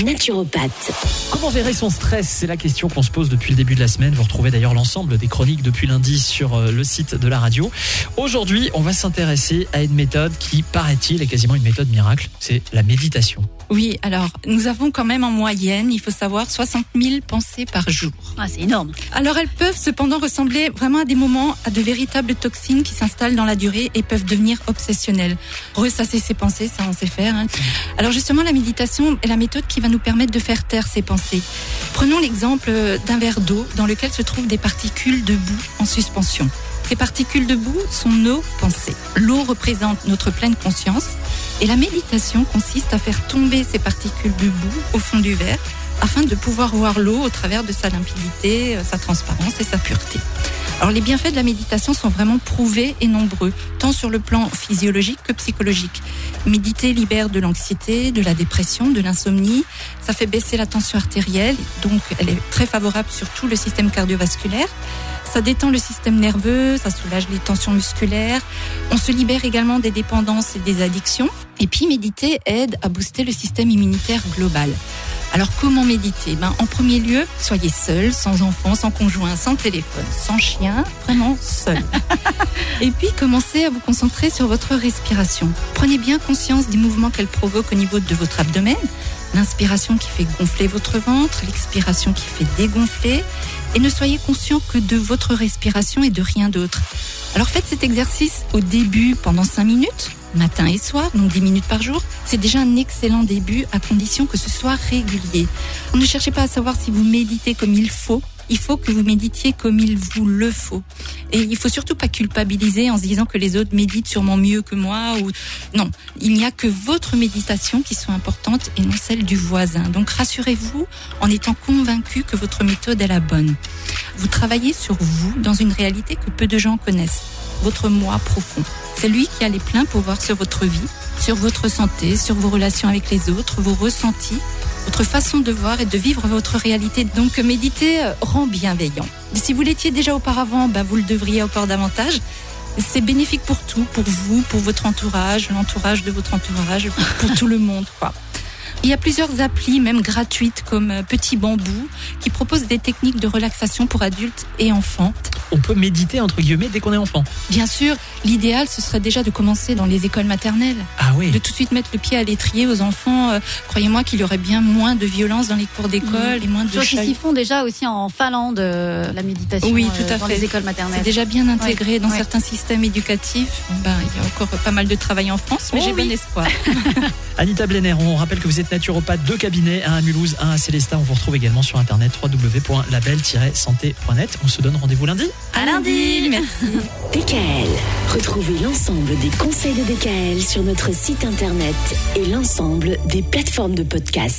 naturopathe. Comment gérer son stress? C'est la question qu'on se pose depuis le début de la semaine. Vous retrouvez d'ailleurs l'ensemble des chroniques depuis lundi sur euh, le site de la radio. Aujourd'hui, on va s'intéresser à une méthode qui, paraît-il, est quasiment une méthode miracle. C'est la méditation. Oui, alors nous avons quand même en moyenne, il faut savoir, 60 000 pensées par jour. Ah, c'est énorme. Alors elles peuvent cependant ressembler vraiment à des moments à de véritables toxines qui s'installent dans la durée et peuvent devenir obsessionnelles. Ressasser ses pensées, ça on sait faire. hein. Alors justement, la méditation est la méthode qui va nous permettre de faire taire ces pensées. Prenons l'exemple d'un verre d'eau dans lequel se trouvent des particules de boue en suspension. Ces particules de boue sont nos pensées. L'eau représente notre pleine conscience et la méditation consiste à faire tomber ces particules de boue au fond du verre afin de pouvoir voir l'eau au travers de sa limpidité, euh, sa transparence et sa pureté. Alors les bienfaits de la méditation sont vraiment prouvés et nombreux, tant sur le plan physiologique que psychologique. Méditer libère de l'anxiété, de la dépression, de l'insomnie, ça fait baisser la tension artérielle, donc elle est très favorable sur tout le système cardiovasculaire. Ça détend le système nerveux, ça soulage les tensions musculaires. On se libère également des dépendances et des addictions. Et puis méditer aide à booster le système immunitaire global. Alors comment méditer? Ben, En premier lieu, soyez seul, sans enfant, sans conjoint, sans téléphone, sans chien, vraiment seul. Et puis commencez à vous concentrer sur votre respiration. Prenez bien conscience des mouvements qu'elle provoque au niveau de votre abdomen. L'inspiration qui fait gonfler votre ventre, l'expiration qui fait dégonfler. Et ne soyez conscient que de votre respiration et de rien d'autre. Alors faites cet exercice au début pendant 5 minutes, matin et soir, donc 10 minutes par jour. C'est déjà un excellent début à condition que ce soit régulier. Ne cherchez pas à savoir si vous méditez comme il faut. Il faut que vous méditiez comme il vous le faut. Et il faut surtout pas culpabiliser en se disant que les autres méditent sûrement mieux que moi ou non. Il n'y a que votre méditation qui soit importante et non celle du voisin. Donc rassurez-vous en étant convaincu que votre méthode est la bonne. Vous travaillez sur vous dans une réalité que peu de gens connaissent. Votre moi profond. C'est lui qui a les pleins pouvoirs sur votre vie, sur votre santé, sur vos relations avec les autres, vos ressentis, votre façon de voir et de vivre votre réalité. Donc méditer euh, rend bienveillant. Si vous l'étiez déjà auparavant, ben, vous le devriez encore davantage. C'est bénéfique pour tout, pour vous, pour votre entourage, l'entourage de votre entourage, pour, tout le monde. Quoi. Il y a plusieurs applis, même gratuites, comme euh, Petit Bambou, qui proposent des techniques de relaxation pour adultes et enfants. On peut méditer, entre guillemets, dès qu'on est enfant. Bien sûr, l'idéal, ce serait déjà de commencer dans les écoles maternelles. Ah oui De tout de suite mettre le pied à l'étrier aux enfants. Euh, Croyez-moi qu'il y aurait bien moins de violence dans les cours d'école et moins de crois qu'ils font déjà aussi en Finlande, euh, la méditation Oui, tout euh, à dans fait. les écoles C'est maternelles. déjà bien intégré dans Ouais. certains systèmes éducatifs. Ben, il y a encore pas mal de travail en France, mais Oh j'ai oui. bon espoir. Anita Blenner, on rappelle que vous êtes naturopathe, deux cabinets, un à Mulhouse, un à Célestat. On vous retrouve également sur internet www.label-santé.net. On se donne rendez-vous lundi. À lundi. DKL. Retrouvez l'ensemble des conseils de DKL sur notre site internet et l'ensemble des plateformes de podcast.